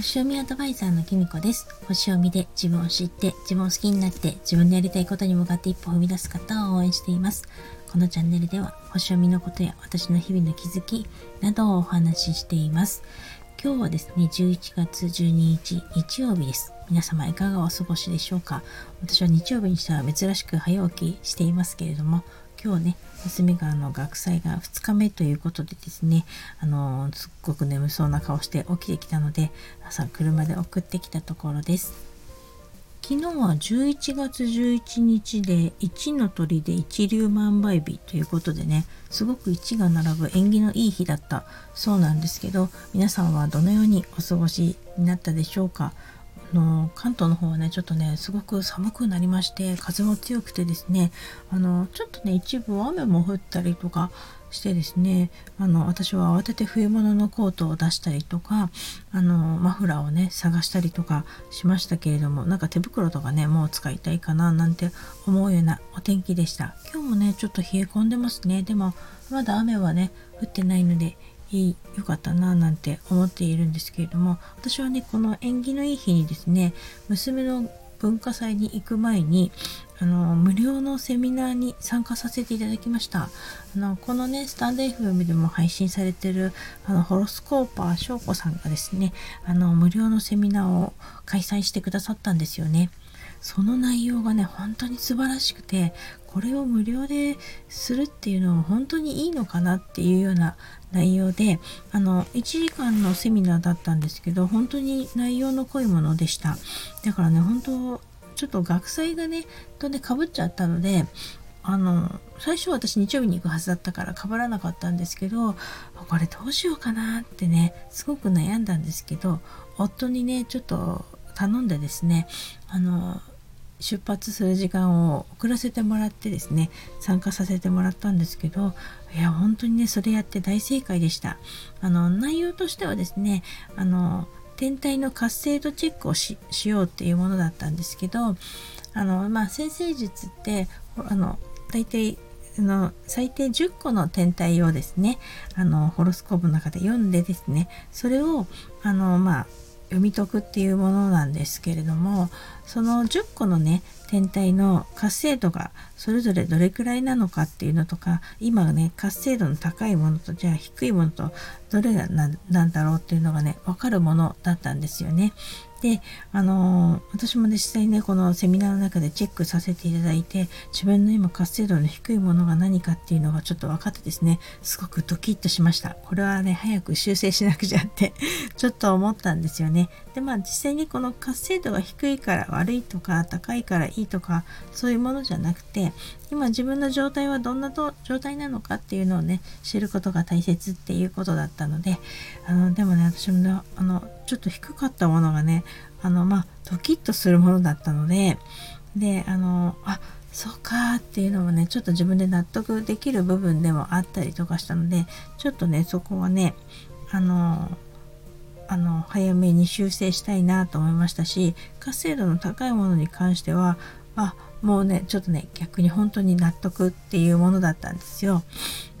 星読みアドバイザーのきみこです。星読みで自分を知って、自分を好きになって、自分のやりたいことに向かって一歩踏み出す方を応援しています。このチャンネルでは、星読みのことや私の日々の気づきなどをお話ししています。今日はですね、11月12日日曜日です。皆様いかがお過ごしでしょうか？私は日曜日にしては珍しく早起きしていますけれども、今日ね娘があの学祭が2日目ということでですねあのすっごく眠そうな顔して起きてきたので朝車で送ってきたところです。昨日は11月11日で1の鳥で一粒万倍日ということでねすごく1が並ぶ縁起のいい日だったそうなんですけど皆さんはどのようにお過ごしになったでしょうか？の関東の方はねちょっとねすごく寒くなりまして風も強くてですねあのちょっとね一部雨も降ったりとかしてですねあの私は慌てて冬物のコートを出したりとかあのマフラーをね探したりとかしましたけれどもなんか手袋とかねもう使いたいかななんて思うようなお天気でした。今日もねちょっと冷え込んでますね。でもまだ雨はね降ってないのでいいよかったななんて思っているんですけれども私はねこの縁起のいい日にですね娘の文化祭に行く前にあの無料のセミナーに参加させていただきました。あのこのねスタンド FM でも配信されてるあのホロスコーパー翔子さんがですねあの無料のセミナーを開催してくださったんですよね。その内容がね本当に素晴らしくてこれを無料でするっていうのは本当にいいのかなっていうような内容であの1時間のセミナーだったんですけど本当に内容の濃いものでした。だからね本当ちょっと学祭がねとねかぶっちゃったのであの最初私日曜日に行くはずだったからかぶらなかったんですけどこれどうしようかなってねすごく悩んだんですけど夫にねちょっと頼んでですねあの出発する時間を遅らせてもらってですね参加させてもらったんですけどいや本当にねそれやって大正解でした。あの内容としてはですねあの天体の活性度チェックをしようっていうものだったんですけどあのまあ先生術ってあの大体あの最低10個の天体をですねあのホロスコープの中で読んでですねそれをあのまあ読み解くっていうものなんですけれどもその10個のね天体の活性度がそれぞれどれくらいなのかっていうのとか今ね活性度の高いものとじゃあ低いものとどれがなんだろうっていうのがね分かるものだったんですよね。で、あのー、私もね、実際にね、このセミナーの中でチェックさせていただいて、自分の今活性度の低いものが何かっていうのがちょっと分かってですね、すごくドキッとしました。これはね、早く修正しなくちゃって ちょっと思ったんですよね。で、まあ実際にこの活性度が低いから悪いとか、高いからいいとか、そういうものじゃなくて、今自分の状態はどんな状態なのかっていうのをね、知ることが大切っていうことだったので、あの、でもね、私もね、あの、ちょっと低かったものがねあのまあドキッとするものだったのでであのあそうかっていうのもねちょっと自分で納得できる部分でもあったりとかしたのでちょっとねそこはねあのあの早めに修正したいなと思いましたし活性度の高いものに関してはあもうねちょっとね逆に本当に納得っていうものだったんですよ。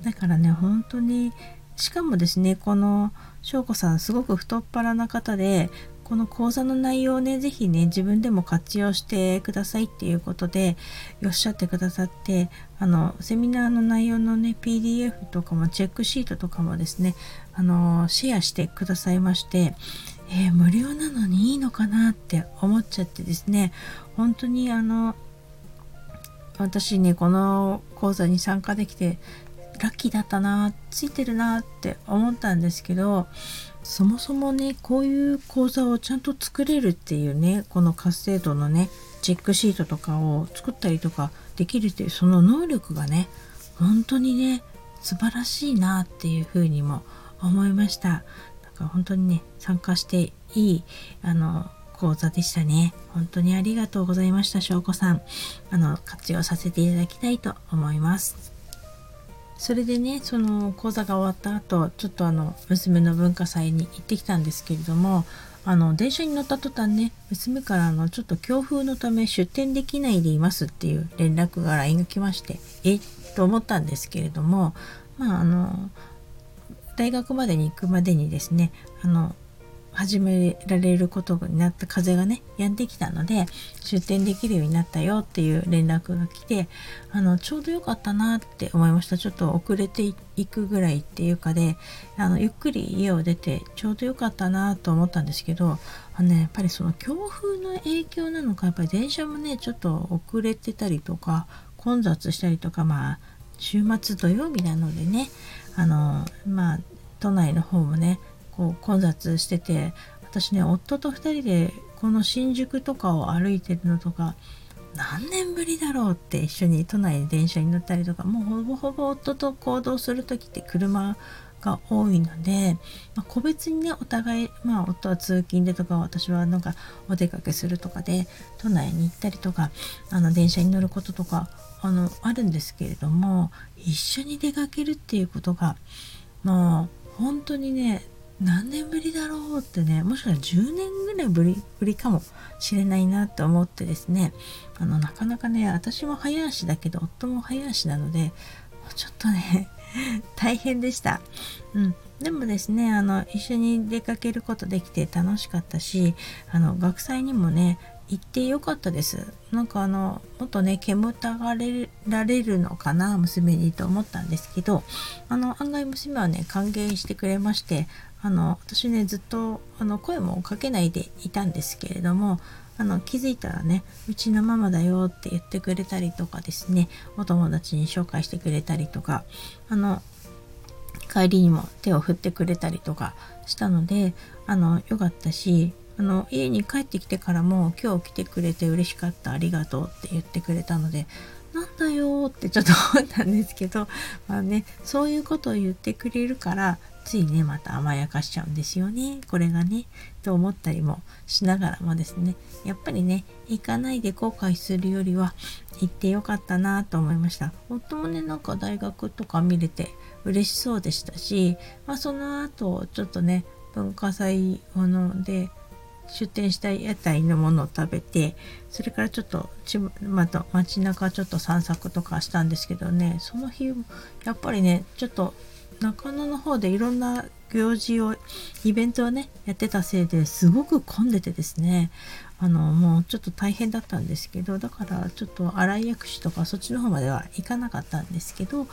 だからね本当にしかもですねこの翔子さんすごく太っ腹な方でこの講座の内容をね是非ね自分でも活用してくださいっていうことでおっしゃってくださってあのセミナーの内容のね PDF とかもチェックシートとかもですねあのシェアしてくださいましてえー、無料なのにいいのかなって思っちゃってですね本当にあの私ねこの講座に参加できてラッキーだったなついてるなって思ったんですけどそもそもねこういう講座をちゃんと作れるっていうねこの活性度のねチェックシートとかを作ったりとかできるっていうその能力がね本当にね素晴らしいなっていうふうにも思いました。だか本当にね参加していいあの講座でしたね。本当にありがとうございました、翔子さん。あの、活用させていただきたいと思います。それでねその講座が終わった後ちょっとあの娘の文化祭に行ってきたんですけれどもあの電車に乗った途端ね娘からあのちょっと強風のため出店できないでいますっていう連絡が LINE が来ましてえ？と思ったんですけれどもまああの大学までに行くまでにですねあの始められることになった風がね止んできたので出店できるようになったよっていう連絡が来てあのちょうど良かったなって思いました。ちょっと遅れていくぐらいっていうかであのゆっくり家を出てちょうど良かったなと思ったんですけどあの、ね、やっぱりその強風の影響なのかやっぱり電車もねちょっと遅れてたりとか混雑したりとかまあ週末土曜日なのでねあのまあ都内の方もねこう混雑してて私ね夫と2人でこの新宿とかを歩いてるのとか何年ぶりだろうって一緒に都内で電車に乗ったりとかもうほぼほぼ夫と行動する時って車が多いので、まあ、個別にねお互い、まあ、夫は通勤でとか私はなんかお出かけするとかで都内に行ったりとかあの電車に乗ることとかあのあるんですけれども一緒に出かけるっていうことがもう本当にね何年ぶりだろうってねもしかしたら10年ぐらいぶりぶりかもしれないなと思ってですねあのなかなかね私も早足だけど夫も早足なのでちょっとね 大変でした。うん、でもですねあの一緒に出かけることできて楽しかったしあの学祭にもね行ってよかったです。なんかあのもっとね煙たがられるのかな娘にと思ったんですけどあの案外娘はね歓迎してくれましてあの私ねずっとあの声もかけないでいたんですけれどもあの気づいたらねうちのママだよって言ってくれたりとかですねお友達に紹介してくれたりとかあの帰りにも手を振ってくれたりとかしたのであのよかったしあの家に帰ってきてからも今日来てくれて嬉しかったありがとうって言ってくれたのでなんだよってちょっと思ったんですけどまあねそういうことを言ってくれるからついねまた甘やかしちゃうんですよね。これがねと思ったりもしながらもですね。やっぱりね行かないで後悔するよりは行ってよかったなと思いました。夫もねなんか大学とか見れて嬉しそうでしたし、まあ、その後ちょっとね文化祭ので出店した屋台のものを食べてそれからちょっとまた街中ちょっと散策とかしたんですけどねその日やっぱりねちょっと中野の方でいろんな行事をイベントをねやってたせいですごく混んでてですね。あのもうちょっと大変だったんですけどだからちょっと新井薬師とかそっちの方までは行かなかったんですけど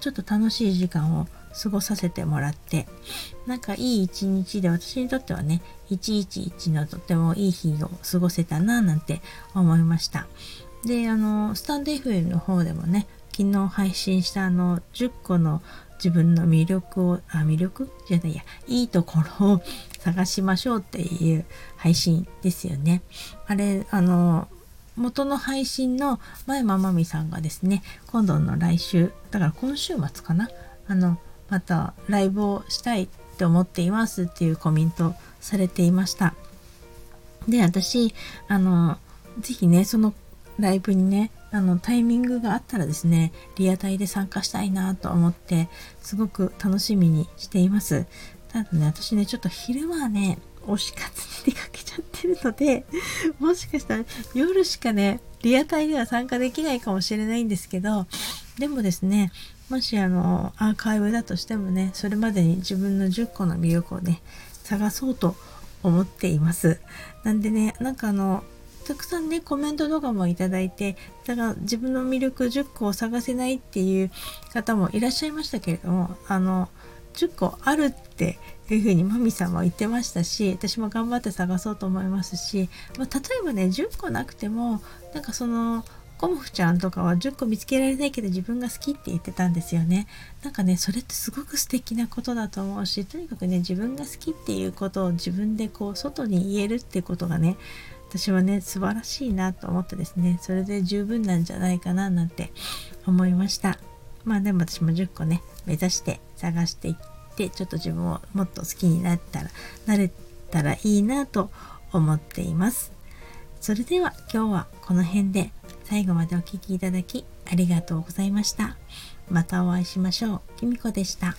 ちょっと楽しい時間を過ごさせてもらってなんかいい一日で私にとってはね111のとてもいい日を過ごせたななんて思いました。であのスタンド FM の方でもね昨日配信したあの10個の自分の魅力をあ魅力？じゃないや。いいところを探しましょうっていう配信ですよね。あれあの元の配信の前ままみさんがですね今度の来週だから今週末かな？あのまたライブをしたいって思っていますっていうコメントされていました。で私あの是非ねそのライブにねあのタイミングがあったらですねリアタイで参加したいなと思ってすごく楽しみにしています。ただね私ねちょっと昼間はね推し活に出かけちゃってるので もしかしたら夜しかねリアタイでは参加できないかもしれないんですけどでもですねもしあのアーカイブだとしてもねそれまでに自分の10個の魅力をね探そうと思っています。なんでねなんかあのたくさんねコメントとかもいただいてだから自分の魅力10個を探せないっていう方もいらっしゃいましたけれどもあの10個あるっていうふうにマミさんも言ってましたし私も頑張って探そうと思いますし、まあ、例えばね10個なくてもなんかそのコモフちゃんとかは10個見つけられないけど自分が好きって言ってたんですよね。なんかねそれってすごく素敵なことだと思うしとにかくね自分が好きっていうことを自分でこう外に言えるってことがね私はね素晴らしいなと思ってですねそれで十分なんじゃないかななんて思いました。まあでも私も10個ね目指して探していってちょっと自分をもっと好きになったらなれたらいいなと思っています。それでは今日はこの辺で最後までお聴きいただきありがとうございました。またお会いしましょう。きみこでした。